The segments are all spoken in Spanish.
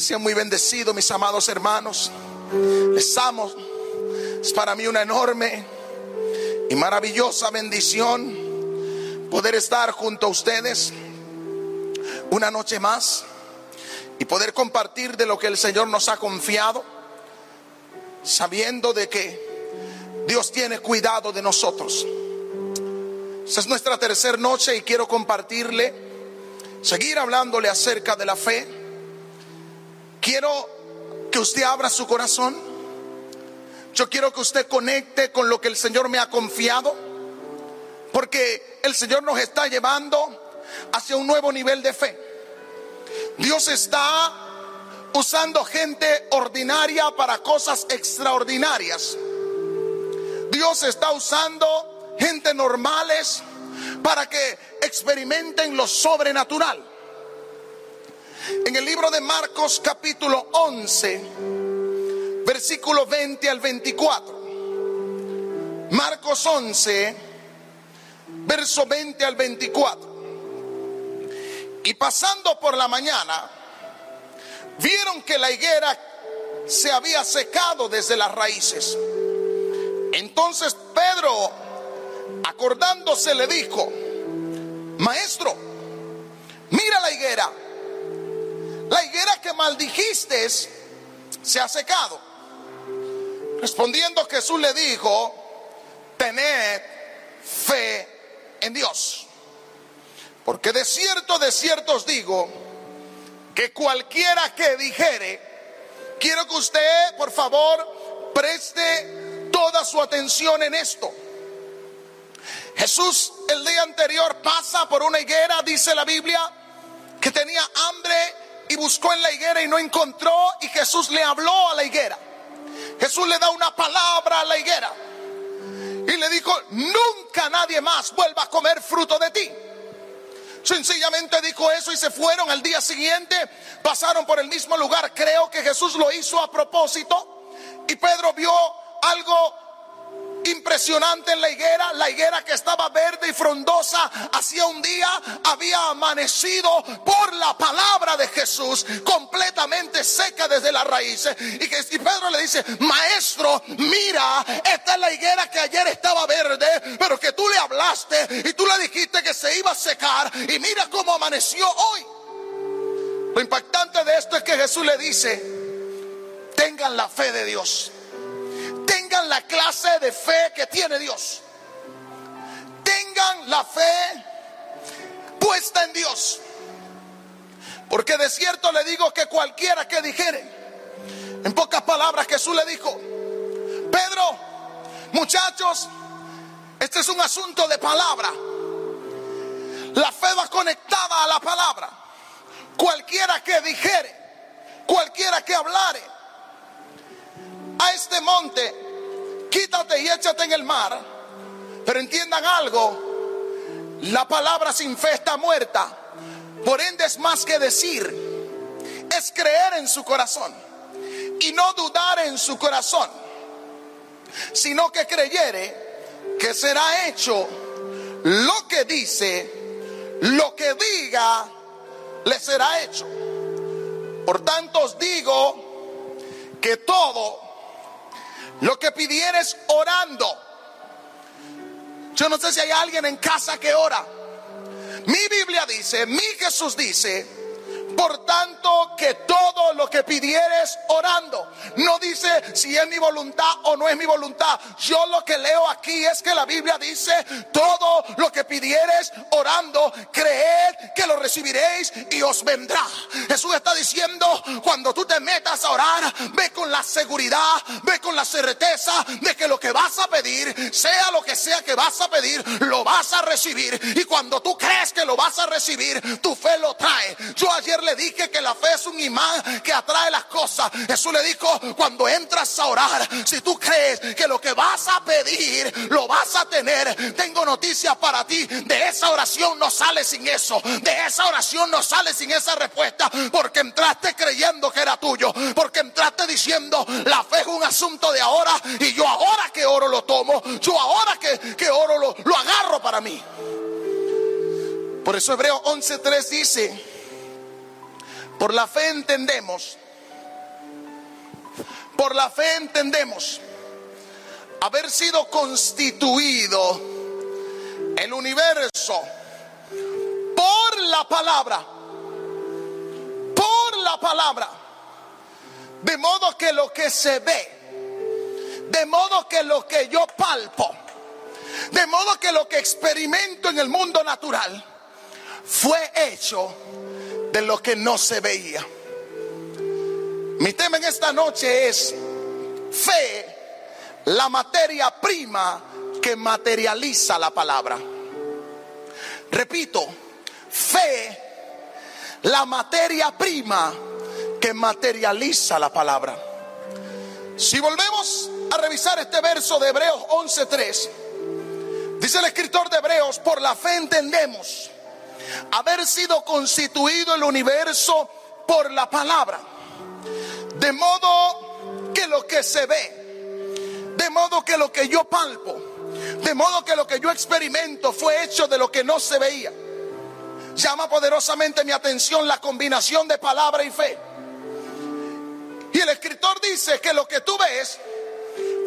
Sean muy bendecidos, mis amados hermanos. Les amo. Es para mí una enorme y maravillosa bendición poder estar junto a ustedes una noche más y poder compartir de lo que el Señor nos ha confiado, sabiendo de que Dios tiene cuidado de nosotros. Esta es nuestra tercera noche y quiero compartirle, seguir hablándole acerca de la fe. Quiero que usted abra su corazón. Yo quiero que usted conecte con lo que el Señor me ha confiado, porque el Señor nos está llevando hacia un nuevo nivel de fe. Dios está usando gente ordinaria para cosas extraordinarias. Dios está usando gente normales para que experimenten lo sobrenatural. En el libro de Marcos capítulo 11, versículo 20 al 24. Marcos 11, verso 20 al 24. Y pasando por la mañana, vieron que la higuera se había secado desde las raíces. Entonces Pedro, acordándose, le dijo, maestro, mira la higuera, maldijiste se ha secado. Respondiendo Jesús le dijo, tened fe en Dios. Porque de cierto, de cierto os digo, que cualquiera que dijere, quiero que usted, por favor, preste toda su atención en esto. Jesús el día anterior pasa por una higuera, dice la Biblia, que tenía hambre y buscó en la higuera y no encontró y Jesús le habló a la higuera. Jesús le da una palabra a la higuera y le dijo, nunca nadie más vuelva a comer fruto de ti. Sencillamente dijo eso y se fueron al día siguiente, pasaron por el mismo lugar. Creo que Jesús lo hizo a propósito. Y Pedro vio algo impresionante en la higuera, la higuera que estaba verde y frondosa, hacía un día había amanecido por la palabra de Jesús, completamente seca desde las raíces. Y, que, y Pedro le dice, maestro, mira, esta es la higuera que ayer estaba verde, pero que tú le hablaste y tú le dijiste que se iba a secar y mira cómo amaneció hoy. Lo impactante de esto es que Jesús le dice, tengan la fe de Dios la clase de fe que tiene Dios. Tengan la fe puesta en Dios. Porque de cierto le digo que cualquiera que dijere, en pocas palabras Jesús le dijo, Pedro, muchachos, este es un asunto de palabra. La fe va conectada a la palabra. Cualquiera que dijere, cualquiera que hablare, a este monte, quítate y échate en el mar. Pero entiendan algo, la palabra sin fe está muerta. Por ende es más que decir, es creer en su corazón y no dudar en su corazón, sino que creyere que será hecho lo que dice, lo que diga, le será hecho. Por tanto os digo que todo lo que pidieres orando. Yo no sé si hay alguien en casa que ora. Mi Biblia dice, mi Jesús dice, por tanto, que todo lo que pidieres orando, no dice si es mi voluntad o no es mi voluntad. Yo lo que leo aquí es que la Biblia dice, todo lo que pidieres orando, creed que lo recibiréis y os vendrá. Jesús está diciendo, cuando tú te metas a orar, ve con la seguridad, ve con la certeza de que lo que vas a pedir, sea lo que sea que vas a pedir, lo vas a recibir. Y cuando tú crees que lo vas a recibir, tu fe lo trae. Yo ayer le dije que la fe es un imán que atrae las cosas. Jesús le dijo, cuando entras a orar, si tú crees que lo que vas a pedir lo vas a tener, tengo noticias para ti. De esa oración no sale sin eso. De esa oración no sale sin esa respuesta. Porque entraste creyendo que era tuyo. Porque entraste diciendo, la fe es un asunto de ahora. Y yo ahora que oro lo tomo. Yo ahora que, que oro lo, lo agarro para mí. Por eso Hebreo 11.3 dice, por la fe entendemos Por la fe entendemos haber sido constituido el universo por la palabra, por la palabra, de modo que lo que se ve, de modo que lo que yo palpo, de modo que lo que experimento en el mundo natural fue hecho de lo que no se veía. Mi tema en esta noche es fe, la materia prima que materializa la palabra. Repito, fe, la materia prima que materializa la palabra. Si volvemos a revisar este verso de Hebreos 11:3, dice el escritor de Hebreos, por la fe entendemos haber sido constituido el universo por la palabra. De modo que lo que se ve, de modo que lo que yo palpo, de modo que lo que yo experimento fue hecho de lo que no se veía. Llama poderosamente mi atención la combinación de palabra y fe. Y el escritor dice que lo que tú ves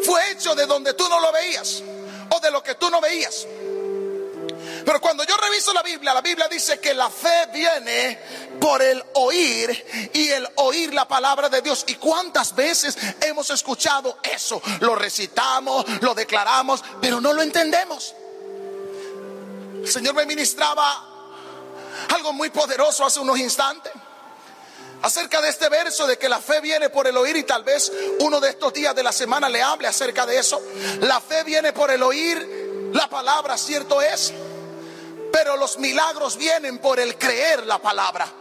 fue hecho de donde tú no lo veías o de lo que tú no veías. Pero cuando yo reviso la Biblia, la Biblia dice que la fe viene por el oír y el oír la palabra de Dios. ¿Y cuántas veces hemos escuchado eso? Lo recitamos, lo declaramos, pero no lo entendemos. El Señor me ministraba algo muy poderoso hace unos instantes acerca de este verso de que la fe viene por el oír y tal vez uno de estos días de la semana le hable acerca de eso. La fe viene por el oír la palabra, cierto es. Pero los milagros vienen por el creer la palabra.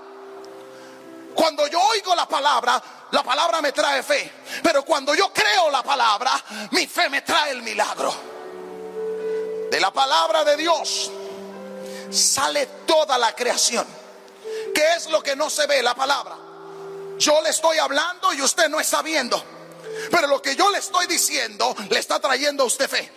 Cuando yo oigo la palabra, la palabra me trae fe. Pero cuando yo creo la palabra, mi fe me trae el milagro. De la palabra de Dios sale toda la creación. ¿Qué es lo que no se ve? La palabra. Yo le estoy hablando y usted no está viendo. Pero lo que yo le estoy diciendo le está trayendo a usted fe.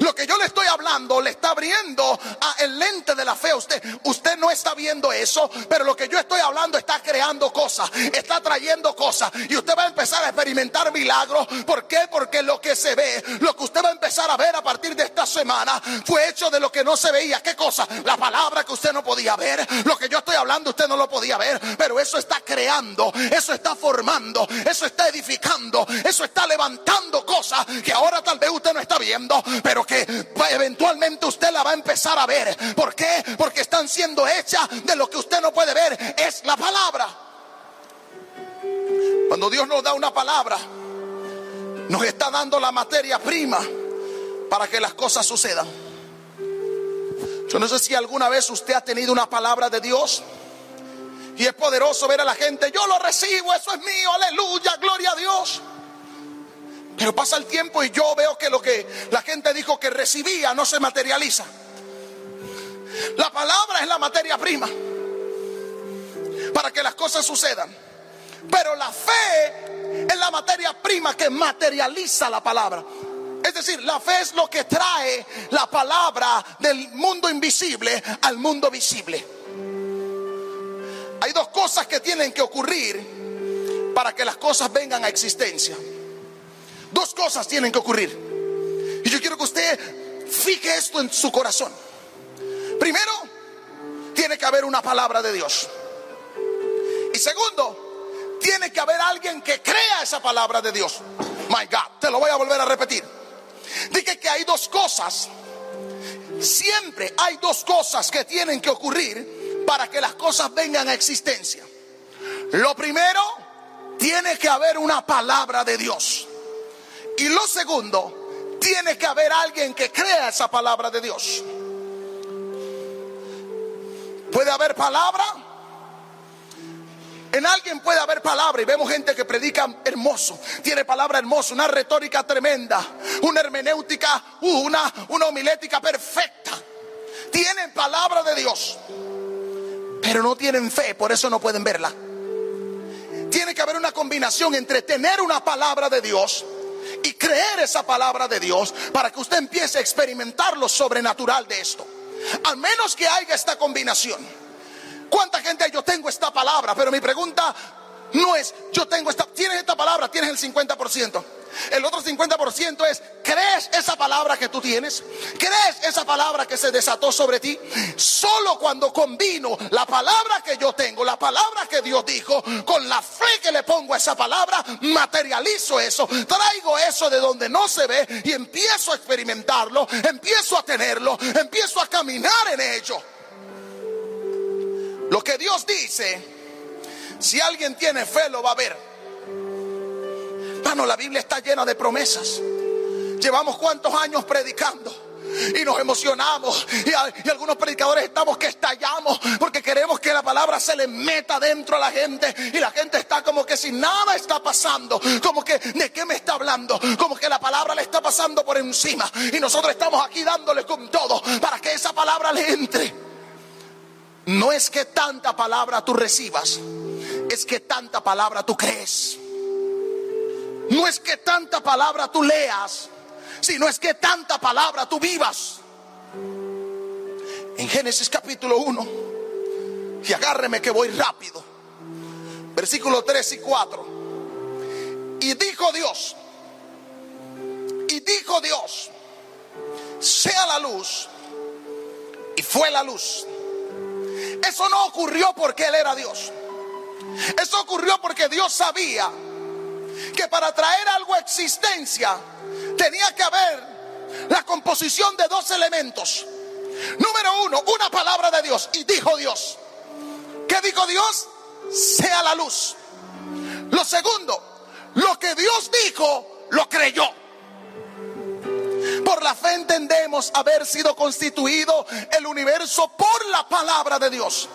Lo que yo le estoy hablando le está abriendo el lente de la fe a usted. Usted no está viendo eso, pero lo que yo estoy hablando está creando cosas, está trayendo cosas. Y usted va a empezar a experimentar milagros. ¿Por qué? Porque lo que se ve, lo que usted va a empezar a ver a partir de esta semana, fue hecho de lo que no se veía. ¿Qué cosa? La palabra que usted no podía ver. Lo que yo estoy hablando usted no lo podía ver. Pero eso está creando, eso está formando, eso está edificando, eso está levantando cosas que ahora tal vez usted no está viendo que eventualmente usted la va a empezar a ver. ¿Por qué? Porque están siendo hechas de lo que usted no puede ver. Es la palabra. Cuando Dios nos da una palabra, nos está dando la materia prima para que las cosas sucedan. Yo no sé si alguna vez usted ha tenido una palabra de Dios y es poderoso ver a la gente, yo lo recibo, eso es mío, aleluya, gloria a Dios. Pero pasa el tiempo y yo veo que lo que la gente dijo que recibía no se materializa. La palabra es la materia prima para que las cosas sucedan. Pero la fe es la materia prima que materializa la palabra. Es decir, la fe es lo que trae la palabra del mundo invisible al mundo visible. Hay dos cosas que tienen que ocurrir para que las cosas vengan a existencia. Dos cosas tienen que ocurrir. Y yo quiero que usted fije esto en su corazón. Primero, tiene que haber una palabra de Dios. Y segundo, tiene que haber alguien que crea esa palabra de Dios. My God, te lo voy a volver a repetir. Dije que hay dos cosas. Siempre hay dos cosas que tienen que ocurrir para que las cosas vengan a existencia. Lo primero, tiene que haber una palabra de Dios. Y lo segundo, tiene que haber alguien que crea esa palabra de Dios. Puede haber palabra. En alguien puede haber palabra y vemos gente que predica hermoso, tiene palabra hermosa, una retórica tremenda, una hermenéutica, una, una homilética perfecta. Tienen palabra de Dios, pero no tienen fe, por eso no pueden verla. Tiene que haber una combinación entre tener una palabra de Dios y creer esa palabra de Dios para que usted empiece a experimentar lo sobrenatural de esto. Al menos que haya esta combinación. ¿Cuánta gente yo tengo esta palabra? Pero mi pregunta no es yo tengo esta, tienes esta palabra, tienes el 50%. El otro 50% es, ¿crees esa palabra que tú tienes? ¿Crees esa palabra que se desató sobre ti? Solo cuando combino la palabra que yo tengo, la palabra que Dios dijo, con la fe que le pongo a esa palabra, materializo eso, traigo eso de donde no se ve y empiezo a experimentarlo, empiezo a tenerlo, empiezo a caminar en ello. Lo que Dios dice, si alguien tiene fe, lo va a ver la Biblia está llena de promesas. Llevamos cuántos años predicando y nos emocionamos y, algunos predicadores estamos que estallamos porque queremos que la palabra se le meta dentro a la gente y la gente está como que si nada está pasando, como que de qué me está hablando, como que la palabra le está pasando por encima y nosotros estamos aquí dándole con todo para que esa palabra le entre. No es que tanta palabra tú recibas, es que tanta palabra tú crees. No es que tanta palabra tú leas, sino es que tanta palabra tú vivas. En Génesis capítulo 1, y agárreme que voy rápido, versículo 3 y 4. Y dijo Dios, y dijo Dios, sea la luz, y fue la luz. Eso no ocurrió porque Él era Dios. Eso ocurrió porque Dios sabía que para traer algo a existencia tenía que haber la composición de dos elementos. Número uno, una palabra de Dios. Y dijo Dios. ¿Qué dijo Dios? Sea la luz. Lo segundo, lo que Dios dijo, lo creyó. Por la fe entendemos haber sido constituido el universo por la palabra de Dios.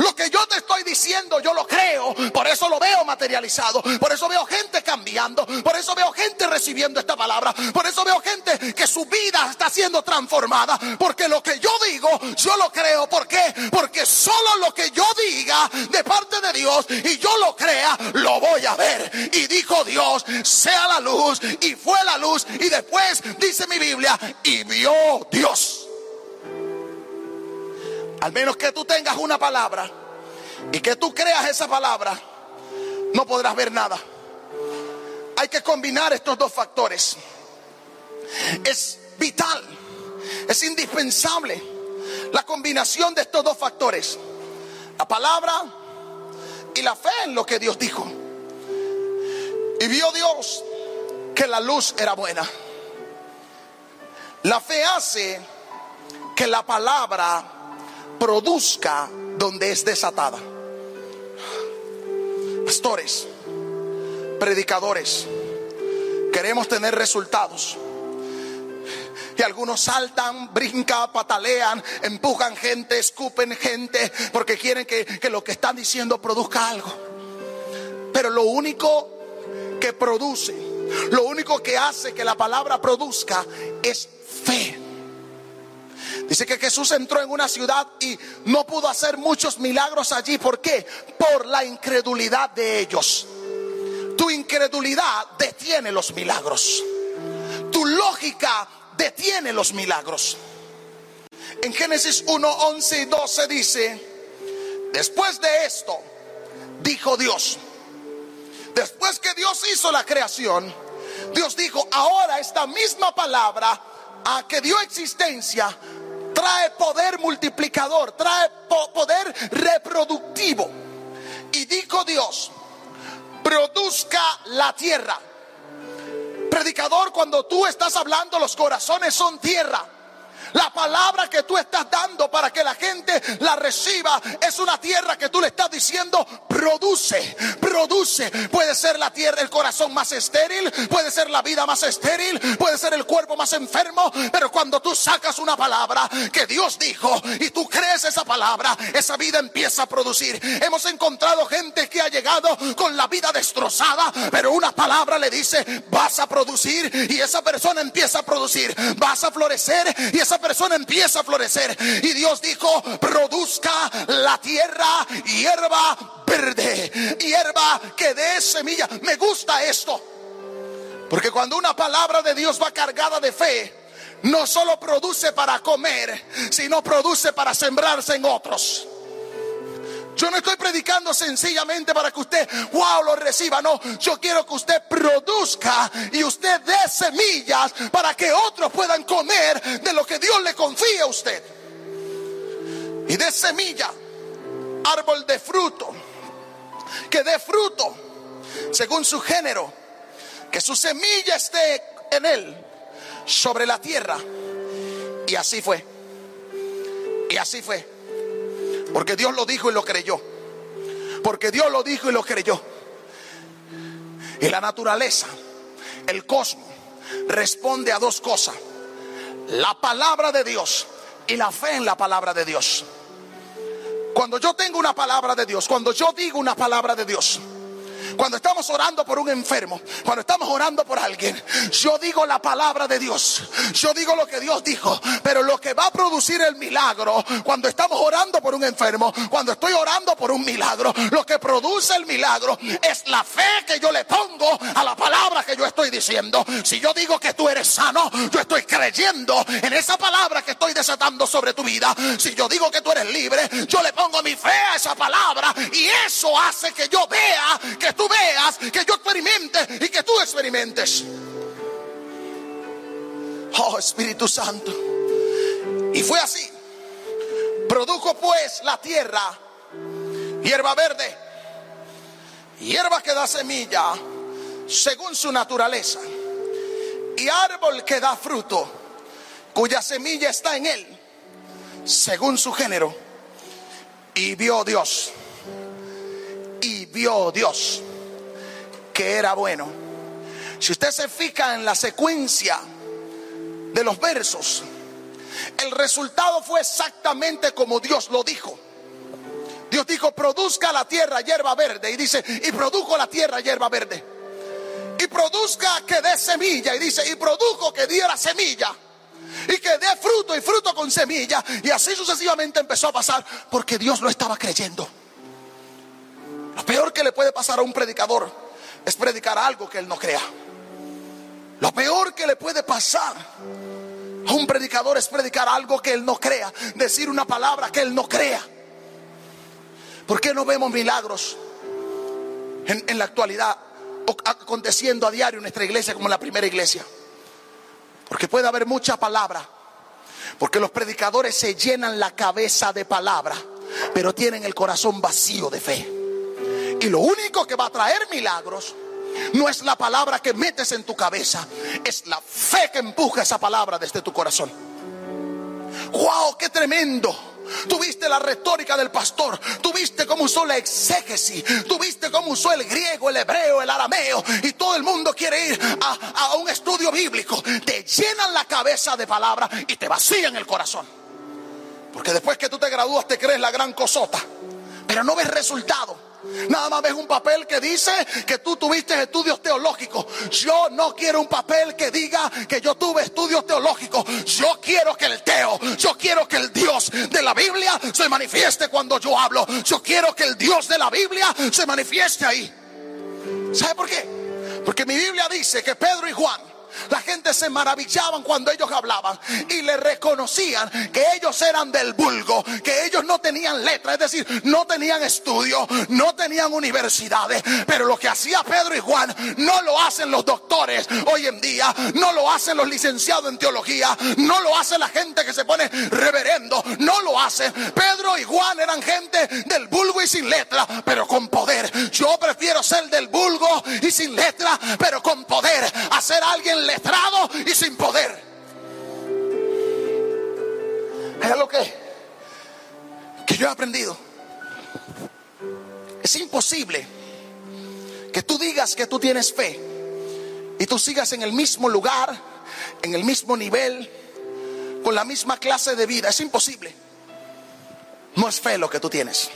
Lo que yo te estoy diciendo, yo lo creo. Por eso lo veo materializado. Por eso veo gente cambiando. Por eso veo gente recibiendo esta palabra. Por eso veo gente que su vida está siendo transformada. Porque lo que yo digo, yo lo creo. ¿Por qué? Porque solo lo que yo diga de parte de Dios y yo lo crea, lo voy a ver. Y dijo Dios, sea la luz. Y fue la luz. Y después dice mi Biblia, y vio Dios. Al menos que tú tengas una palabra y que tú creas esa palabra, no podrás ver nada. Hay que combinar estos dos factores. Es vital, es indispensable la combinación de estos dos factores. La palabra y la fe en lo que Dios dijo. Y vio Dios que la luz era buena. La fe hace que la palabra produzca donde es desatada. Pastores, predicadores, queremos tener resultados. Y algunos saltan, brincan, patalean, empujan gente, escupen gente, porque quieren que, que lo que están diciendo produzca algo. Pero lo único que produce, lo único que hace que la palabra produzca es fe. Dice que Jesús entró en una ciudad y no pudo hacer muchos milagros allí. ¿Por qué? Por la incredulidad de ellos. Tu incredulidad detiene los milagros. Tu lógica detiene los milagros. En Génesis 1, 11 y 12 dice, después de esto, dijo Dios, después que Dios hizo la creación, Dios dijo, ahora esta misma palabra a que dio existencia trae poder multiplicador, trae poder reproductivo. Y dijo Dios, produzca la tierra. Predicador, cuando tú estás hablando, los corazones son tierra. La palabra que tú estás dando para que la gente la reciba es una tierra que tú le estás diciendo produce, produce. Puede ser la tierra, el corazón más estéril, puede ser la vida más estéril, puede ser el cuerpo más enfermo, pero cuando tú sacas una palabra que Dios dijo y tú crees esa palabra, esa vida empieza a producir. Hemos encontrado gente que ha llegado con la vida destrozada, pero una palabra le dice, vas a producir y esa persona empieza a producir, vas a florecer y esa persona empieza a florecer. Y Dios dijo, produzca la tierra hierba verde, hierba que dé semilla. Me gusta esto. Porque cuando una palabra de Dios va cargada de fe, no solo produce para comer, sino produce para sembrarse en otros. Yo no estoy predicando sencillamente para que usted, wow, lo reciba. No, yo quiero que usted produzca y usted dé semillas para que otros puedan comer de lo que Dios le confía a usted. Y dé semilla, árbol de fruto, que dé fruto según su género, que su semilla esté en él sobre la tierra. Y así fue. Y así fue. Porque Dios lo dijo y lo creyó. Porque Dios lo dijo y lo creyó. Y la naturaleza, el cosmos, responde a dos cosas. La palabra de Dios y la fe en la palabra de Dios. Cuando yo tengo una palabra de Dios, cuando yo digo una palabra de Dios, cuando estamos orando por un enfermo, cuando estamos orando por alguien, yo digo la palabra de Dios. Yo digo lo que Dios dijo. Pero lo que va a producir el milagro, cuando estamos orando por un enfermo, cuando estoy orando por un milagro, lo que produce el milagro es la fe que yo le pongo a la palabra que yo estoy diciendo. Si yo digo que tú eres sano, yo estoy creyendo en esa palabra que estoy desatando sobre tu vida. Si yo digo que tú eres libre, yo le pongo mi fe a esa palabra y eso hace que yo vea que tú veas, que yo experimente y que tú experimentes. Oh Espíritu Santo. Y fue así. Produjo pues la tierra hierba verde, hierba que da semilla según su naturaleza, y árbol que da fruto, cuya semilla está en él, según su género. Y vio Dios, y vio Dios era bueno. Si usted se fija en la secuencia de los versos, el resultado fue exactamente como Dios lo dijo. Dios dijo, produzca la tierra hierba verde. Y dice, y produjo la tierra hierba verde. Y produzca que dé semilla. Y dice, y produjo que diera semilla. Y que dé fruto y fruto con semilla. Y así sucesivamente empezó a pasar porque Dios lo estaba creyendo. Lo peor que le puede pasar a un predicador es predicar algo que él no crea. Lo peor que le puede pasar a un predicador es predicar algo que él no crea, decir una palabra que él no crea. ¿Por qué no vemos milagros en, la actualidad aconteciendo a diario en nuestra iglesia como en la primera iglesia? Porque puede haber mucha palabra, porque los predicadores se llenan la cabeza de palabra, pero tienen el corazón vacío de fe. Y lo único que va a traer milagros no es la palabra que metes en tu cabeza, es la fe que empuja esa palabra desde tu corazón. ¡Wow! ¡Qué tremendo! Tuviste la retórica del pastor, tuviste cómo usó la exégesis, tuviste cómo usó el griego, el hebreo, el arameo, y todo el mundo quiere ir a, a un estudio bíblico. Te llenan la cabeza de palabra y te vacían el corazón. Porque después que tú te gradúas te crees la gran cosota, pero no ves resultado. Nada más ves un papel que dice que tú tuviste estudios teológicos. Yo no quiero un papel que diga que yo tuve estudios teológicos. Yo quiero que el Teo, yo quiero que el Dios de la Biblia se manifieste cuando yo hablo. Yo quiero que el Dios de la Biblia se manifieste ahí. ¿Sabe por qué? Porque mi Biblia dice que Pedro y Juan la gente se maravillaban cuando ellos hablaban y le reconocían que ellos eran del vulgo, que ellos no tenían letra, es decir, no tenían estudio, no tenían universidades. Pero lo que hacía Pedro y Juan no lo hacen los doctores hoy en día, no lo hacen los licenciados en teología, no lo hace la gente que se pone reverendo, no lo hacen. Pedro y Juan eran gente del vulgo y sin letra, pero con poder. Yo prefiero ser del vulgo y sin letra, pero con poder. Hacer alguien letrado y sin poder. Es lo que, que yo he aprendido. Es imposible que tú digas que tú tienes fe y tú sigas en el mismo lugar, en el mismo nivel, con la misma clase de vida. Es imposible. No es fe lo que tú tienes.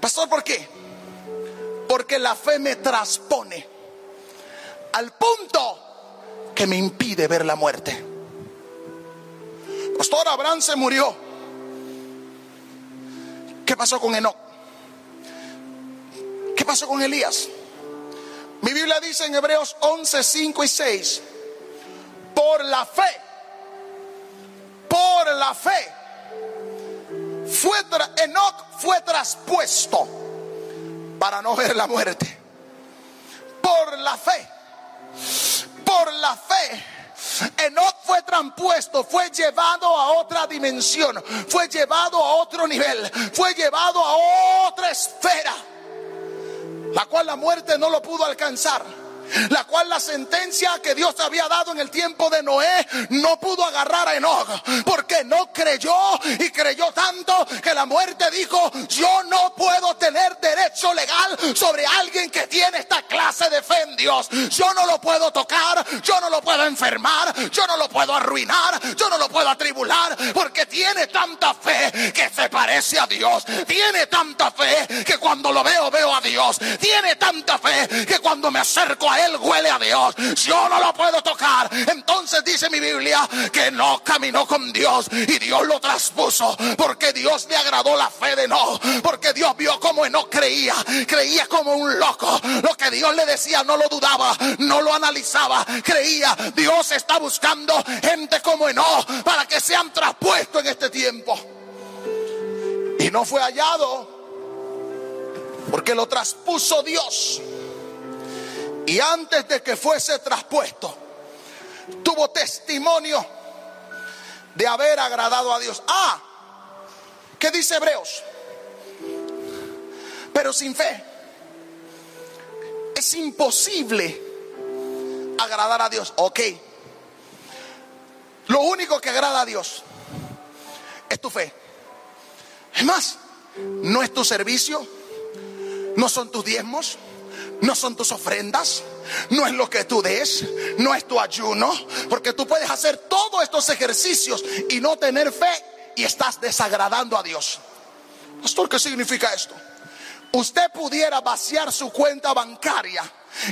Pastor, ¿por qué? Porque la fe me transpone al punto que me impide ver la muerte. Pastor Abraham se murió. ¿Qué pasó con Enoch? ¿Qué pasó con Elías? Mi Biblia dice en Hebreos 11, 5 y 6, por la fe, por la fe, fue Enoch fue traspuesto para no ver la muerte. Por la fe. Por la fe. Enoch fue traspuesto, fue llevado a otra dimensión, fue llevado a otro nivel, fue llevado a otra esfera, la cual la muerte no lo pudo alcanzar la cual la sentencia que Dios había dado en el tiempo de Noé no pudo agarrar a Enoch, porque no creyó y creyó tanto que la muerte dijo, yo no puedo tener derecho legal sobre alguien que tiene esta clase de fe en Dios. Yo no lo puedo tocar, yo no lo puedo enfermar, yo no lo puedo arruinar, yo no lo puedo atribular, porque tiene tanta fe que se parece a Dios, tiene tanta fe que cuando lo veo veo a Dios, tiene tanta fe que cuando me acerco a él huele a Dios. Yo no lo puedo tocar. Entonces dice mi Biblia que no caminó con Dios y Dios lo traspuso porque Dios le agradó la fe de no. Porque Dios vio como no creía. Creía como un loco. Lo que Dios le decía no lo dudaba, no lo analizaba. Creía. Dios está buscando gente como no para que sean traspuestos en este tiempo. Y no fue hallado porque lo traspuso Dios. Y antes de que fuese traspuesto, tuvo testimonio de haber agradado a Dios. Ah, ¿qué dice Hebreos? Pero sin fe es imposible agradar a Dios. Ok. Lo único que agrada a Dios es tu fe. Es más, no es tu servicio, no son tus diezmos no son tus ofrendas, no es lo que tú des, no es tu ayuno, porque tú puedes hacer todos estos ejercicios y no tener fe y estás desagradando a Dios. Pastor, ¿qué significa esto? Usted pudiera vaciar su cuenta bancaria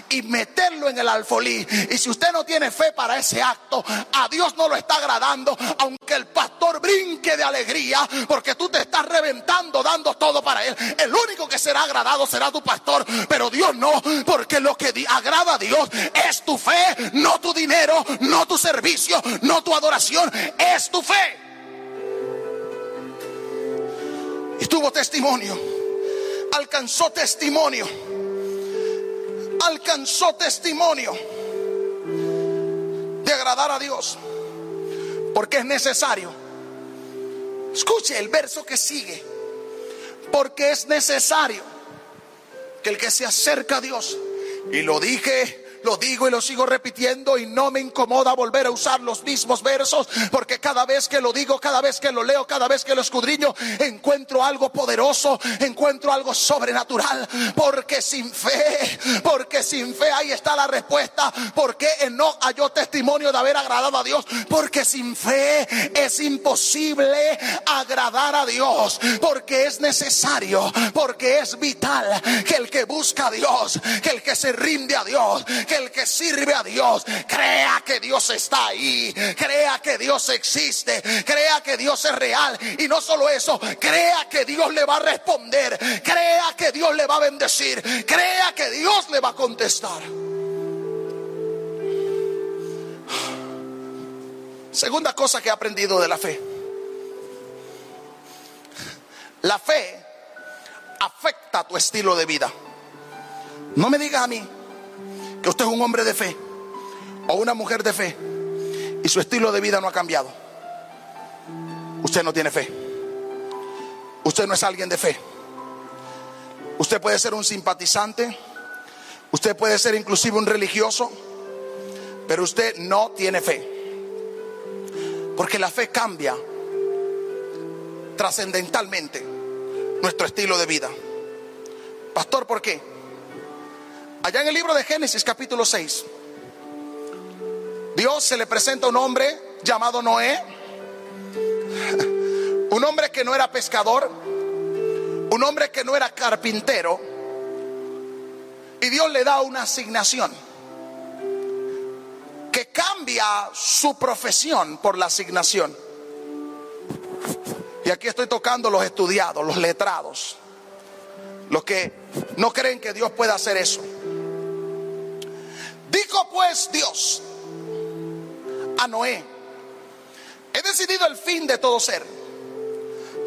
y meterlo en el alfolí. Y si usted no tiene fe para ese acto, a Dios no lo está agradando, aunque el pastor brinque de alegría, porque tú te estás reventando dando todo para él. El único que será agradado será tu pastor, pero Dios no, porque lo que agrada a Dios es tu fe, no tu dinero, no tu servicio, no tu adoración, es tu fe. Y tuvo testimonio, alcanzó testimonio alcanzó testimonio de agradar a Dios. Porque es necesario. Escuche el verso que sigue. Porque es necesario que el que se acerca a Dios, y lo dije lo digo y lo sigo repitiendo y no me incomoda volver a usar los mismos versos porque cada vez que lo digo, cada vez que lo leo, cada vez que lo escudriño, encuentro algo poderoso, encuentro algo sobrenatural. Porque sin fe, porque sin fe ahí está la respuesta. Porque no halló testimonio de haber agradado a Dios. Porque sin fe es imposible agradar a Dios. Porque es necesario, porque es vital que el que busca a Dios, que el que se rinde a Dios, el que sirve a Dios crea que Dios está ahí, crea que Dios existe, crea que Dios es real. Y no solo eso, crea que Dios le va a responder, crea que Dios le va a bendecir, crea que Dios le va a contestar. Segunda cosa que he aprendido de la fe. La fe afecta tu estilo de vida. No me diga a mí que usted es un hombre de fe o una mujer de fe y su estilo de vida no ha cambiado. Usted no tiene fe. Usted no es alguien de fe. Usted puede ser un simpatizante. Usted puede ser inclusive un religioso. Pero usted no tiene fe. Porque la fe cambia trascendentalmente nuestro estilo de vida. Pastor, ¿por qué? Allá en el libro de Génesis capítulo 6, Dios se le presenta a un hombre llamado Noé, un hombre que no era pescador, un hombre que no era carpintero, y Dios le da una asignación que cambia su profesión por la asignación. Y aquí estoy tocando los estudiados, los letrados, los que no creen que Dios pueda hacer eso. Dijo pues Dios a Noé, he decidido el fin de todo ser,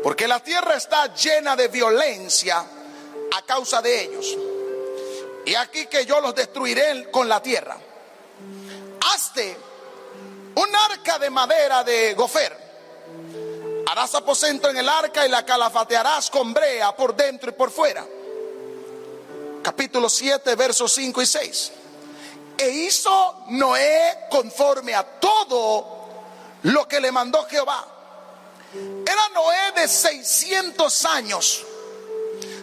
porque la tierra está llena de violencia a causa de ellos. Y aquí que yo los destruiré con la tierra. Hazte un arca de madera de gofer. Harás aposento en el arca y la calafatearás con brea por dentro y por fuera. Capítulo 7, versos 5 y 6. E hizo Noé conforme a todo lo que le mandó Jehová. Era Noé de 600 años.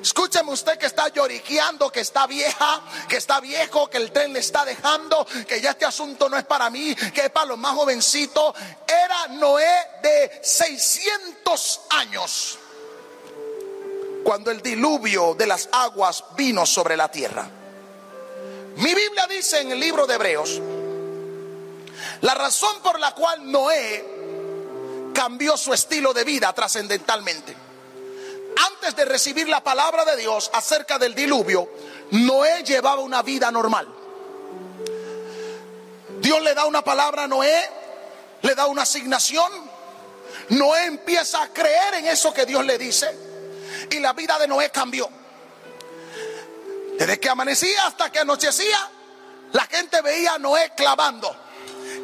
Escúcheme usted que está lloriqueando, que está vieja, que está viejo, que el tren le está dejando, que ya este asunto no es para mí, que es para los más jovencitos. Era Noé de 600 años cuando el diluvio de las aguas vino sobre la tierra. Mi Biblia dice en el libro de Hebreos, la razón por la cual Noé cambió su estilo de vida trascendentalmente. Antes de recibir la palabra de Dios acerca del diluvio, Noé llevaba una vida normal. Dios le da una palabra a Noé, le da una asignación. Noé empieza a creer en eso que Dios le dice y la vida de Noé cambió. Desde que amanecía hasta que anochecía, la gente veía a Noé clavando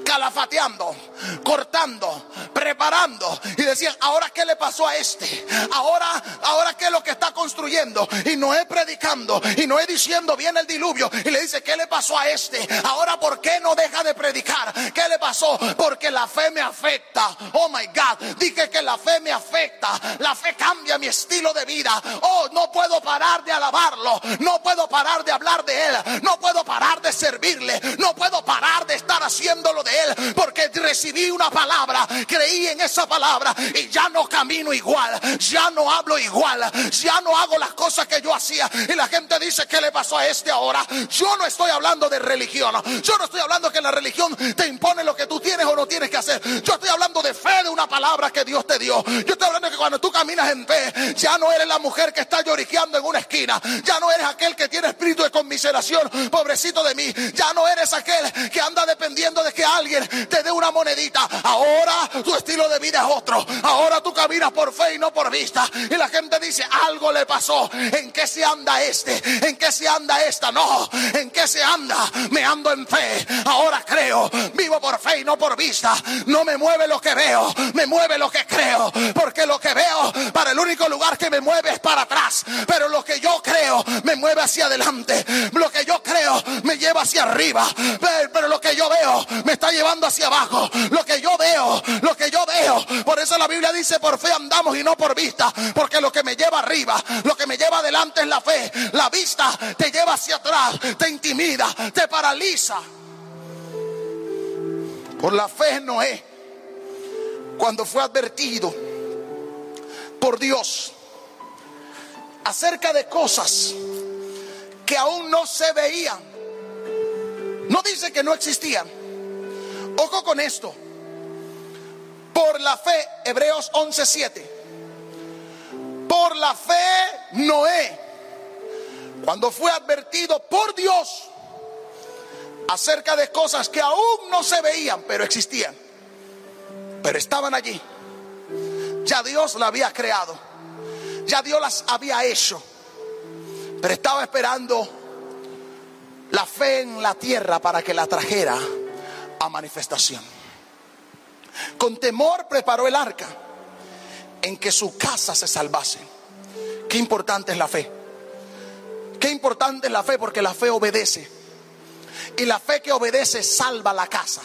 calafateando, cortando, preparando. Y decían, ahora qué le pasó a este. Ahora, ahora qué es lo que está construyendo. Y Noé predicando. Y Noé diciendo, viene el diluvio. Y le dice, ¿qué le pasó a este? Ahora, ¿por qué no deja de predicar? ¿Qué le pasó? Porque la fe me afecta. Oh my God. Dije que la fe me afecta. La fe cambia mi estilo de vida. Oh, no puedo parar de alabarlo. No puedo parar de hablar de él. No puedo parar de servirle. No puedo parar de haciéndolo de él. Porque recibí una palabra. Creí en esa palabra. Y ya no camino igual. Ya no hablo igual. Ya no hago las cosas que yo hacía. Y la gente dice, ¿qué le pasó a este ahora? Yo no estoy hablando de religión. Yo no estoy hablando que la religión te impone lo que tú tienes o no tienes que hacer. Yo estoy hablando de fe de una palabra que Dios te dio. Yo estoy hablando de que cuando tú caminas en fe, ya no eres la mujer que está lloriqueando en una esquina. Ya no eres aquel que tiene espíritu de conmiseración. Pobrecito de mí. Ya no eres aquel que anda dependiendo de que alguien te dé una monedita. Ahora tu estilo de vida es otro. Ahora tú caminas por fe y no por vista. Y la gente dice, algo le pasó. ¿En qué se anda este? ¿En qué se anda esta? No. ¿En qué se anda? Me ando en fe. Ahora creo. Vivo por fe y no por vista. No me mueve lo que veo. Me mueve lo que creo. Porque lo que veo para el único lugar que me mueve es para atrás. Pero lo que yo creo me mueve hacia adelante. Lo que yo creo me lleva hacia arriba. Pero lo que yo veo me está llevando hacia abajo. Lo que yo veo, lo que yo veo. Por eso la Biblia dice, por fe andamos y no por vista. Porque lo que me lleva arriba, lo que me lleva adelante es la fe. La vista te lleva hacia atrás, te intimida, te paraliza. Por la fe Noé, cuando fue advertido por Dios acerca de cosas que aún no se veían. No dice que no existían Ojo con esto. Por la fe, Hebreos 11:7. Por la fe, Noé, cuando fue advertido por Dios acerca de cosas que aún no se veían, pero existían, pero estaban allí. Ya Dios la había creado, ya Dios las había hecho, pero estaba esperando la fe en la tierra para que la trajera a manifestación. Con temor preparó el arca en que su casa se salvase. Qué importante es la fe. Qué importante es la fe porque la fe obedece. Y la fe que obedece salva la casa.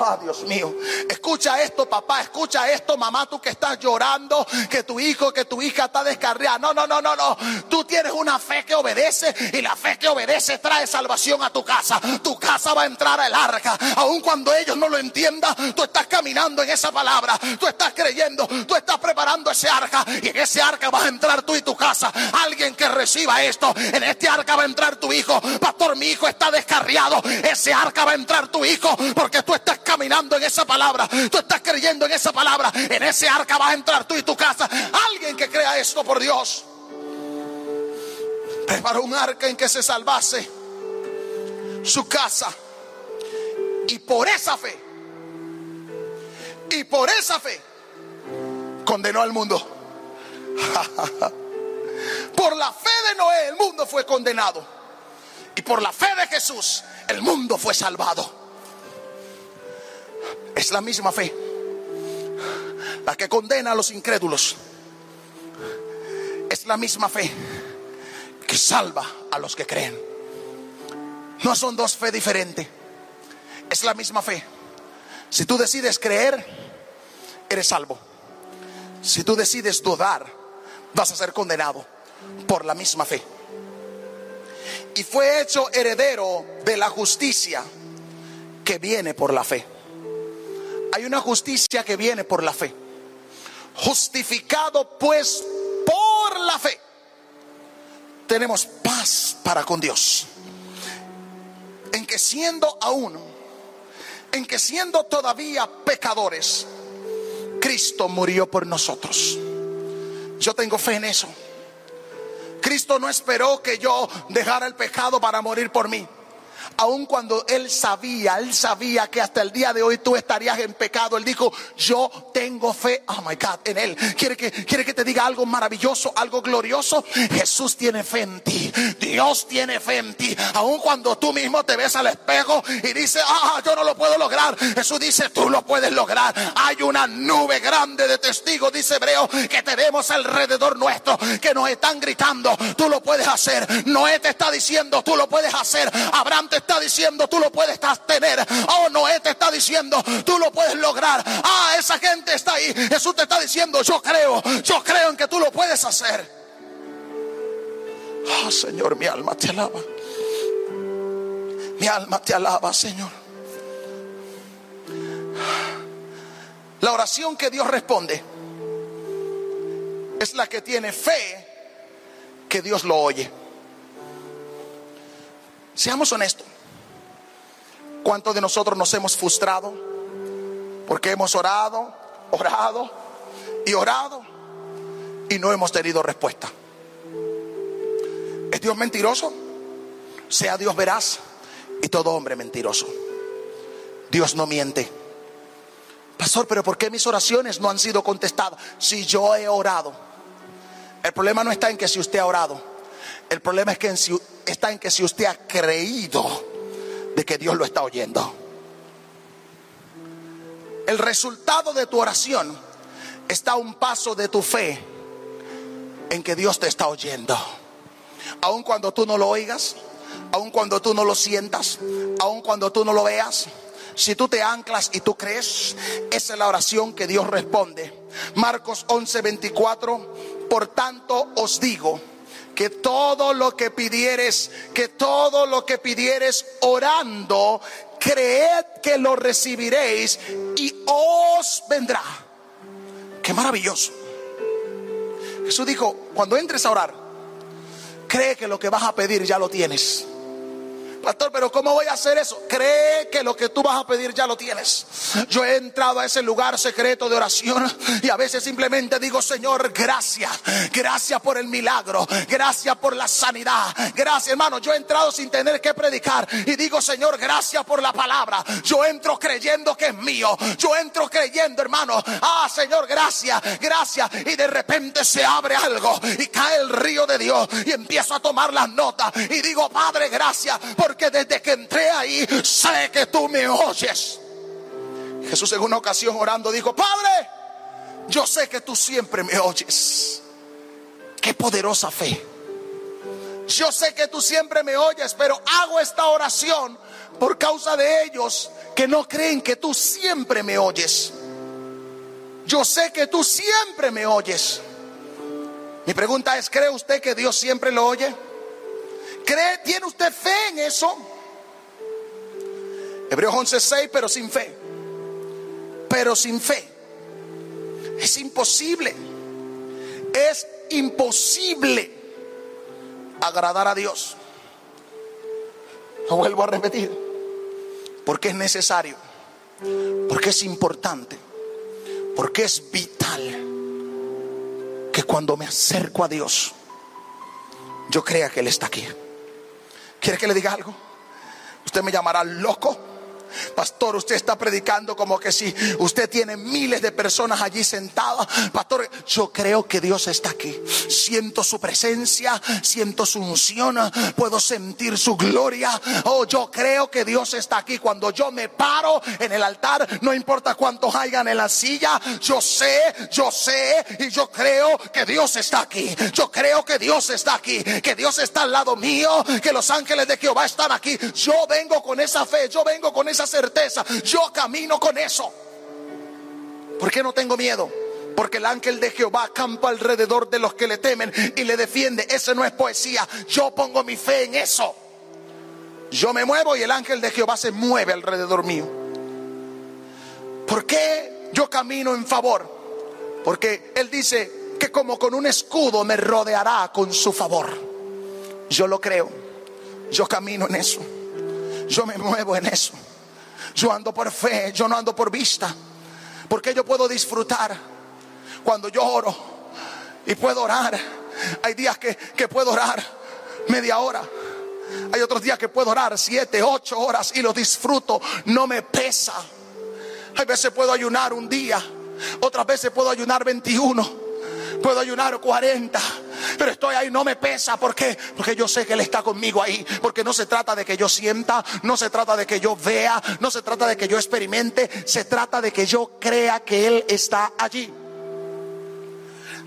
Ah, Dios mío. Escucha esto, papá. Escucha esto, mamá. Tú que estás llorando, que tu hijo, que tu hija está descarriada. No, no, no, no, no. Tú tienes una fe que obedece y la fe que obedece trae salvación a tu casa. Tu casa va a entrar al arca. Aun cuando ellos no lo entiendan, tú estás caminando en esa palabra. Tú estás creyendo. Tú estás preparando ese arca. Y en ese arca vas a entrar tú y tu casa. Alguien que reciba esto. En este arca va a entrar tu hijo. Pastor, mi hijo está descarriado. Ese arca va a entrar tu hijo. Porque tú estás caminando en esa palabra, tú estás creyendo en esa palabra, en ese arca vas a entrar tú y tu casa. Alguien que crea esto por Dios. Preparó un arca en que se salvase su casa. Y por esa fe, y por esa fe, condenó al mundo. Por la fe de Noé el mundo fue condenado. Y por la fe de Jesús el mundo fue salvado. Es la misma fe la que condena a los incrédulos. Es la misma fe que salva a los que creen. No son dos fe diferentes. Es la misma fe. Si tú decides creer, eres salvo. Si tú decides dudar, vas a ser condenado por la misma fe. Y fue hecho heredero de la justicia que viene por la fe. Hay una justicia que viene por la fe. Justificado pues por la fe. Tenemos paz para con Dios. En que siendo aún, en que siendo todavía pecadores, Cristo murió por nosotros. Yo tengo fe en eso. Cristo no esperó que yo dejara el pecado para morir por mí. Aun cuando él sabía, él sabía que hasta el día de hoy tú estarías en pecado. Él dijo, yo tengo fe, oh my God, en él. Quiere que, que te diga algo maravilloso, algo glorioso. Jesús tiene fe en ti. Dios tiene fe en ti. Aun cuando tú mismo te ves al espejo y dices, ah, yo no lo puedo lograr. Jesús dice, tú lo puedes lograr. Hay una nube grande de testigos, dice Hebreo, que tenemos alrededor nuestro, que nos están gritando, tú lo puedes hacer. Noé te está diciendo, tú lo puedes hacer. Abraham está diciendo, tú lo puedes tener. Oh, Noé te está diciendo, tú lo puedes lograr. Ah, esa gente está ahí. Jesús te está diciendo, yo creo, yo creo en que tú lo puedes hacer. Oh, Señor, mi alma te alaba. Mi alma te alaba, Señor. La oración que Dios responde es la que tiene fe que Dios lo oye. Seamos honestos. ¿Cuántos de nosotros nos hemos frustrado? Porque hemos orado, orado y orado y no hemos tenido respuesta. ¿Es Dios mentiroso? Sea Dios veraz y todo hombre mentiroso. Dios no miente. Pastor, pero ¿por qué mis oraciones no han sido contestadas? Si yo he orado. El problema no está en que si usted ha orado. El problema es que está en que si usted ha creído de que Dios lo está oyendo. El resultado de tu oración está un paso de tu fe en que Dios te está oyendo. Aun cuando tú no lo oigas, aun cuando tú no lo sientas, aun cuando tú no lo veas, si tú te anclas y tú crees, esa es la oración que Dios responde. Marcos 11:24, por tanto os digo, que todo lo que pidieres, que todo lo que pidieres orando, creed que lo recibiréis y os vendrá. Qué maravilloso. Jesús dijo, cuando entres a orar, cree que lo que vas a pedir ya lo tienes. Pastor, pero ¿cómo voy a hacer eso? Cree que lo que tú vas a pedir ya lo tienes. Yo he entrado a ese lugar secreto de oración y a veces simplemente digo, Señor, gracias. Gracias por el milagro. Gracias por la sanidad. Gracias, hermano. Yo he entrado sin tener que predicar y digo, Señor, gracias por la palabra. Yo entro creyendo que es mío. Yo entro creyendo, hermano. Ah, Señor, gracias, gracias. Y de repente se abre algo y cae el río de Dios y empiezo a tomar las notas y digo, Padre, gracias por que desde que entré ahí sé que tú me oyes. Jesús en una ocasión orando dijo, Padre, yo sé que tú siempre me oyes. Qué poderosa fe. Yo sé que tú siempre me oyes, pero hago esta oración por causa de ellos que no creen que tú siempre me oyes. Yo sé que tú siempre me oyes. Mi pregunta es, ¿cree usted que Dios siempre lo oye? ¿Cree, tiene usted fe en eso? Hebreos 11:6, pero sin fe. Pero sin fe. Es imposible. Es imposible agradar a Dios. Lo vuelvo a repetir. Porque es necesario. Porque es importante. Porque es vital. Que cuando me acerco a Dios, yo crea que Él está aquí. ¿Quiere que le diga algo? Usted me llamará loco, Pastor, usted está predicando como que si usted tiene miles de personas allí sentadas. Pastor, yo creo que Dios está aquí. Siento su presencia, siento su unción, puedo sentir su gloria. Oh, yo creo que Dios está aquí. Cuando yo me paro en el altar, no importa cuántos hayan en la silla, yo sé, yo sé y yo creo que Dios está aquí. Yo creo que Dios está aquí, que Dios está al lado mío, que los ángeles de Jehová están aquí. Yo vengo con esa fe, yo vengo con esa certeza, yo camino con eso. ¿Por qué no tengo miedo? Porque el ángel de Jehová campa alrededor de los que le temen y le defiende. Eso no es poesía. Yo pongo mi fe en eso. Yo me muevo y el ángel de Jehová se mueve alrededor mío. ¿Por qué yo camino en favor? Porque Él dice que como con un escudo me rodeará con su favor. Yo lo creo. Yo camino en eso. Yo me muevo en eso. Yo ando por fe, yo no ando por vista. Porque yo puedo disfrutar cuando yo oro y puedo orar. Hay días que, que puedo orar media hora. Hay otros días que puedo orar siete, ocho horas y lo disfruto. No me pesa. Hay veces puedo ayunar un día. Otras veces puedo ayunar 21 puedo ayunar 40, pero estoy ahí, no me pesa. ¿Por qué? Porque yo sé que Él está conmigo ahí. Porque no se trata de que yo sienta, no se trata de que yo vea, no se trata de que yo experimente, se trata de que yo crea que Él está allí.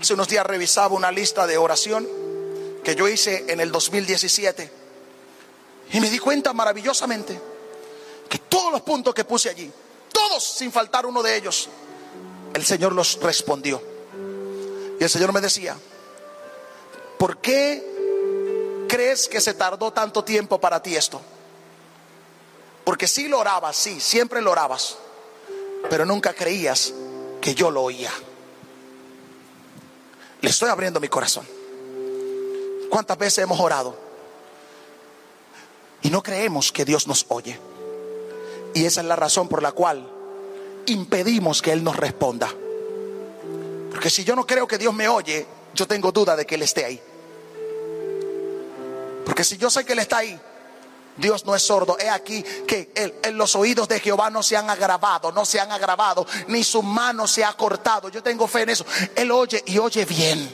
Hace unos días revisaba una lista de oración que yo hice en el 2017 y me di cuenta maravillosamente que todos los puntos que puse allí, todos sin faltar uno de ellos, el Señor los respondió. Y el Señor me decía, ¿por qué crees que se tardó tanto tiempo para ti esto? Porque sí lo orabas, sí, siempre lo orabas, pero nunca creías que yo lo oía. Le estoy abriendo mi corazón. ¿Cuántas veces hemos orado? Y no creemos que Dios nos oye. Y esa es la razón por la cual impedimos que Él nos responda. Porque si yo no creo que Dios me oye, yo tengo duda de que Él esté ahí. Porque si yo sé que Él está ahí, Dios no es sordo. He aquí que en los oídos de Jehová no se han agravado, no se han agravado, ni su mano se ha cortado. Yo tengo fe en eso. Él oye y oye bien.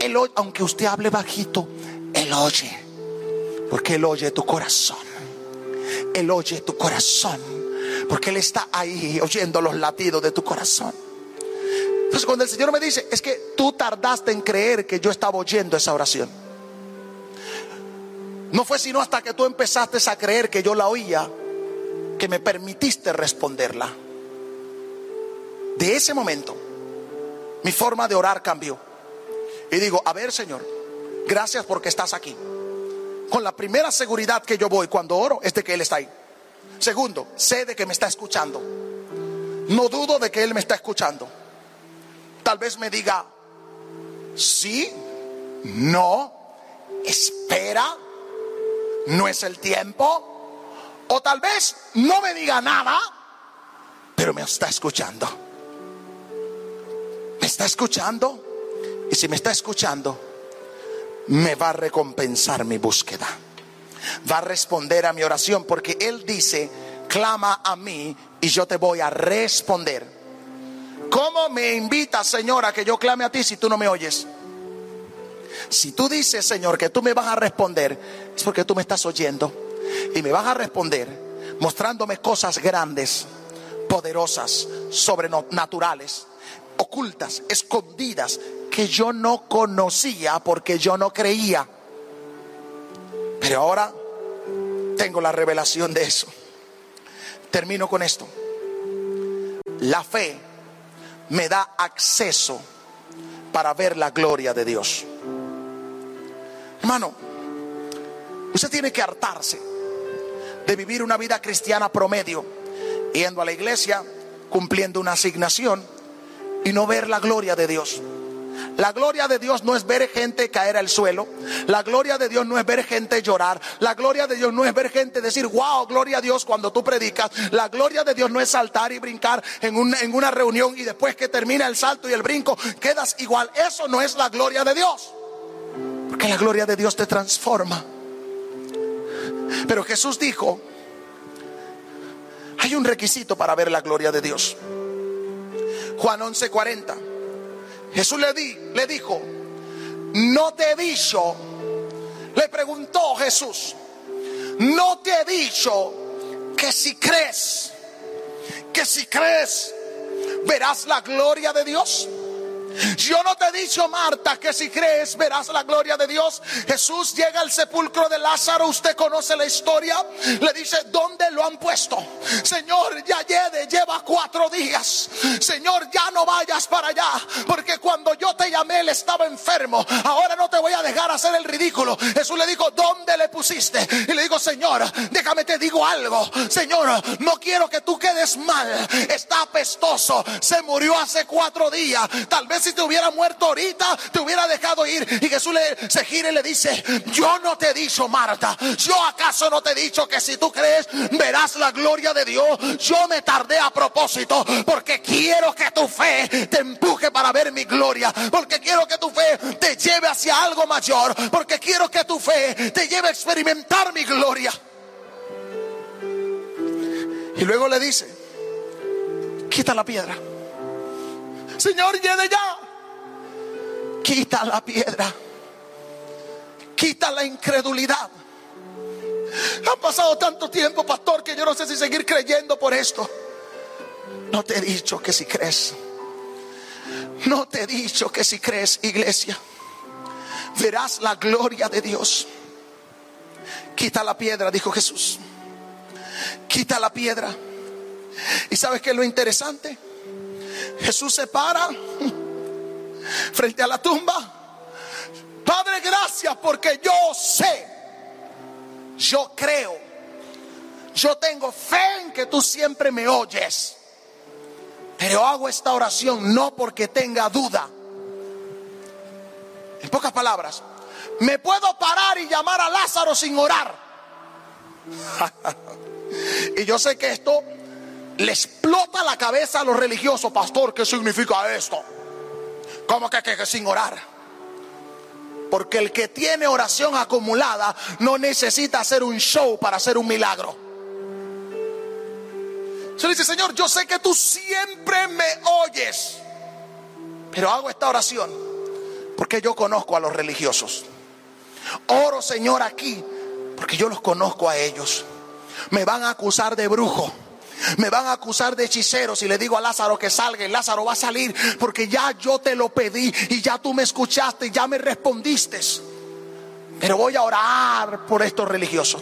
Él oye, aunque usted hable bajito, Él oye. Porque Él oye tu corazón. Él oye tu corazón. Porque Él está ahí oyendo los latidos de tu corazón. Entonces cuando el Señor me dice, es que tú tardaste en creer que yo estaba oyendo esa oración. No fue sino hasta que tú empezaste a creer que yo la oía, que me permitiste responderla. De ese momento, mi forma de orar cambió. Y digo, a ver Señor, gracias porque estás aquí. Con la primera seguridad que yo voy cuando oro es de que Él está ahí. Segundo, sé de que me está escuchando. No dudo de que Él me está escuchando. Tal vez me diga, sí, no, espera, no es el tiempo. O tal vez no me diga nada, pero me está escuchando. ¿Me está escuchando? Y si me está escuchando, me va a recompensar mi búsqueda. Va a responder a mi oración porque Él dice, clama a mí y yo te voy a responder. ¿Cómo me invitas, Señor, a que yo clame a ti si tú no me oyes? Si tú dices, Señor, que tú me vas a responder, es porque tú me estás oyendo. Y me vas a responder mostrándome cosas grandes, poderosas, sobrenaturales, ocultas, escondidas, que yo no conocía porque yo no creía. Pero ahora tengo la revelación de eso. Termino con esto. La fe me da acceso para ver la gloria de Dios. Hermano, usted tiene que hartarse de vivir una vida cristiana promedio, yendo a la iglesia, cumpliendo una asignación y no ver la gloria de Dios. La gloria de Dios no es ver gente caer al suelo. La gloria de Dios no es ver gente llorar. La gloria de Dios no es ver gente decir, wow, gloria a Dios cuando tú predicas. La gloria de Dios no es saltar y brincar en, en una reunión y después que termina el salto y el brinco quedas igual. Eso no es la gloria de Dios. Porque la gloria de Dios te transforma. Pero Jesús dijo, Hay un requisito para ver la gloria de Dios. Juan 11:40. Jesús le, di, le dijo, no te he dicho, le preguntó Jesús, no te he dicho que si crees, que si crees, verás la gloria de Dios. Yo no te he dicho, Marta, que si crees verás la gloria de Dios. Jesús llega al sepulcro de Lázaro, usted conoce la historia. Le dice, ¿dónde lo han puesto? Señor, ya lleve, lleva cuatro días. Señor, ya no vayas para allá, porque cuando yo te llamé, él estaba enfermo. Ahora no te voy a dejar hacer el ridículo. Jesús le dijo, ¿dónde le pusiste? Y le digo, Señor, déjame te digo algo. Señor, no quiero que tú quedes mal. Está apestoso. Se murió hace cuatro días. Tal vez si te hubiera muerto ahorita, te hubiera dejado ir. Y Jesús le, se gira y le dice, yo no te he dicho, Marta, yo acaso no te he dicho que si tú crees, verás la gloria de Dios. Yo me tardé a propósito porque quiero que tu fe te empuje para ver mi gloria. Porque quiero que tu fe te lleve hacia algo mayor. Porque quiero que tu fe te lleve a experimentar mi gloria. Y luego le dice, quita la piedra. Señor, llene ya. Quita la piedra. Quita la incredulidad. Ha pasado tanto tiempo, pastor, que yo no sé si seguir creyendo por esto. No te he dicho que si crees. No te he dicho que si crees, iglesia, verás la gloria de Dios. Quita la piedra, dijo Jesús. Quita la piedra. ¿Y sabes qué es lo interesante? Jesús se para frente a la tumba. Padre, gracias porque yo sé, yo creo, yo tengo fe en que tú siempre me oyes. Pero hago esta oración no porque tenga duda. En pocas palabras, me puedo parar y llamar a Lázaro sin orar. y yo sé que esto le explota la cabeza a los religiosos, pastor, ¿qué significa esto? ¿Cómo que, que, sin orar? Porque el que tiene oración acumulada no necesita hacer un show para hacer un milagro. Se dice, Señor, yo sé que tú siempre me oyes, pero hago esta oración porque yo conozco a los religiosos. Oro, Señor, aquí porque yo los conozco a ellos. Me van a acusar de brujo me van a acusar de hechiceros y le digo a Lázaro que salga Lázaro va a salir porque ya yo te lo pedí y ya tú me escuchaste y ya me respondiste. Pero voy a orar por estos religiosos.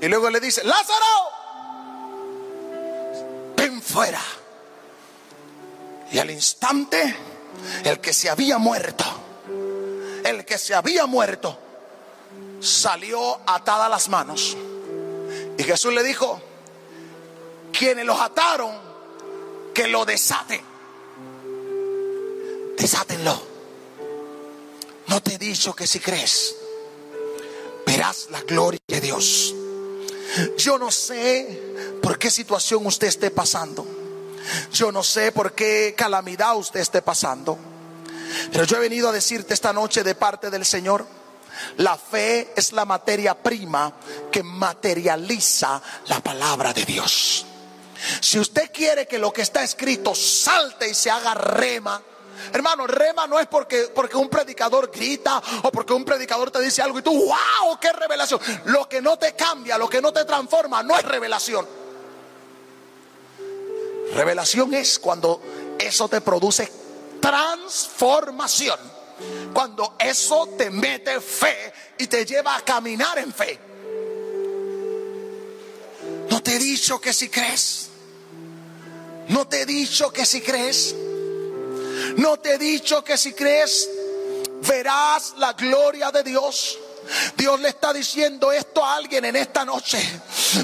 Y luego le dice, Lázaro, ven fuera. Y al instante, el que se había muerto, el que se había muerto, salió atada las manos. Y Jesús le dijo, quienes los ataron, que lo desaten. Desátenlo. No te he dicho que si crees, verás la gloria de Dios. Yo no sé por qué situación usted esté pasando. Yo no sé por qué calamidad usted esté pasando. Pero yo he venido a decirte esta noche de parte del Señor. La fe es la materia prima que materializa la palabra de Dios. Si usted quiere que lo que está escrito salte y se haga rema, Hermano, rema no es porque, porque un predicador grita o porque un predicador te dice algo y tú, wow, qué revelación. Lo que no te cambia, lo que no te transforma, no es revelación. Revelación es cuando eso te produce transformación. Cuando eso te mete fe y te lleva a caminar en fe. No te he dicho que si crees. No te he dicho que si crees. No te he dicho que si crees verás la gloria de Dios. Dios le está diciendo esto a alguien en esta noche.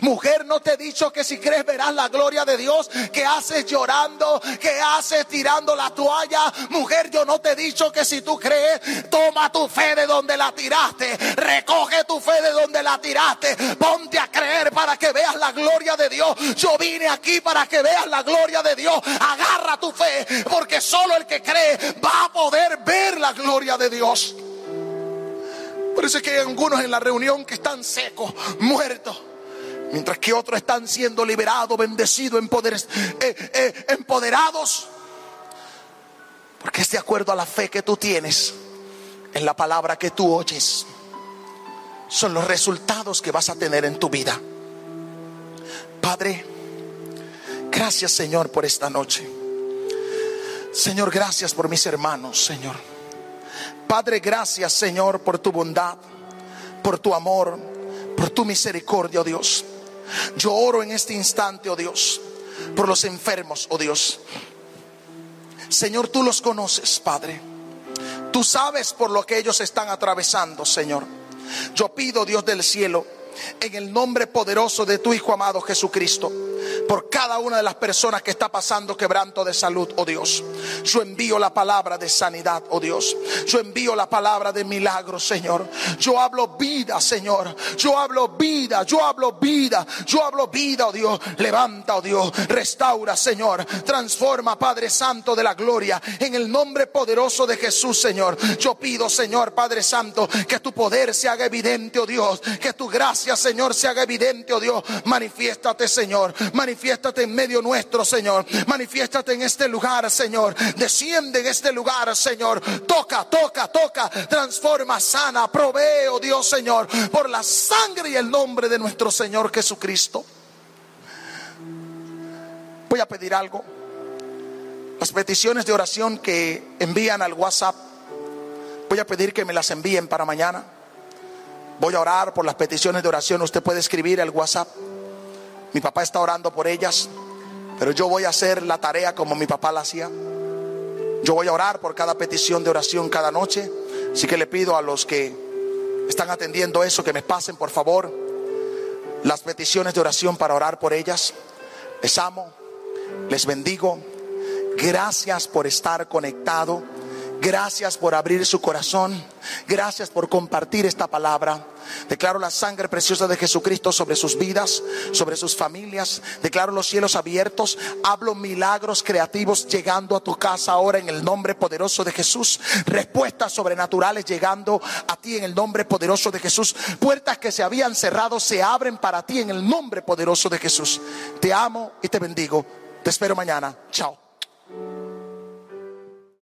Mujer, no te he dicho que si crees verás la gloria de Dios, que haces llorando, que haces tirando la toalla. Mujer, yo no te he dicho que si tú crees, toma tu fe de donde la tiraste, recoge tu fe de donde la tiraste, ponte a creer para que veas la gloria de Dios. Yo vine aquí para que veas la gloria de Dios. Agarra tu fe, porque solo el que cree va a poder ver la gloria de Dios. Por eso es que hay algunos en la reunión que están secos, muertos. Mientras que otros están siendo liberados, bendecidos, eh, eh, empoderados. Porque es de acuerdo a la fe que tú tienes en la palabra que tú oyes. Son los resultados que vas a tener en tu vida. Padre, gracias Señor por esta noche. Señor, gracias por mis hermanos, Señor. Padre, gracias Señor por tu bondad, por tu amor, por tu misericordia, oh Dios. Yo oro en este instante, oh Dios, por los enfermos, oh Dios. Señor, tú los conoces, Padre. Tú sabes por lo que ellos están atravesando, Señor. Yo pido, Dios del cielo, en el nombre poderoso de tu Hijo amado Jesucristo por cada una de las personas que está pasando quebranto de salud, oh Dios. Yo envío la palabra de sanidad, oh Dios. Yo envío la palabra de milagro, Señor. Yo hablo vida, Señor. Yo hablo vida, yo hablo vida, yo hablo vida, oh Dios. Levanta, oh Dios. Restaura, Señor. Transforma, Padre Santo de la gloria. En el nombre poderoso de Jesús, Señor. Yo pido, Señor, Padre Santo, que tu poder se haga evidente, oh Dios. Que tu gracia, Señor, se haga evidente, oh Dios. Manifiéstate, Señor. Manifiéstate en medio nuestro, Señor. Manifiéstate en este lugar, Señor. Desciende en este lugar, Señor. Toca, toca, toca. Transforma, sana, provee, oh Dios, Señor. Por la sangre y el nombre de nuestro Señor Jesucristo. Voy a pedir algo. Las peticiones de oración que envían al WhatsApp, voy a pedir que me las envíen para mañana. Voy a orar por las peticiones de oración. Usted puede escribir al WhatsApp mi papá está orando por ellas, pero yo voy a hacer la tarea como mi papá la hacía. Yo voy a orar por cada petición de oración cada noche. Así que le pido a los que están atendiendo eso que me pasen, por favor, las peticiones de oración para orar por ellas. Les amo, les bendigo. Gracias por estar conectado. Gracias por abrir su corazón. Gracias por compartir esta palabra. Declaro la sangre preciosa de Jesucristo sobre sus vidas, sobre sus familias. Declaro los cielos abiertos. Hablo milagros creativos llegando a tu casa ahora en el nombre poderoso de Jesús. Respuestas sobrenaturales llegando a ti en el nombre poderoso de Jesús. Puertas que se habían cerrado se abren para ti en el nombre poderoso de Jesús. Te amo y te bendigo. Te espero mañana. Chao.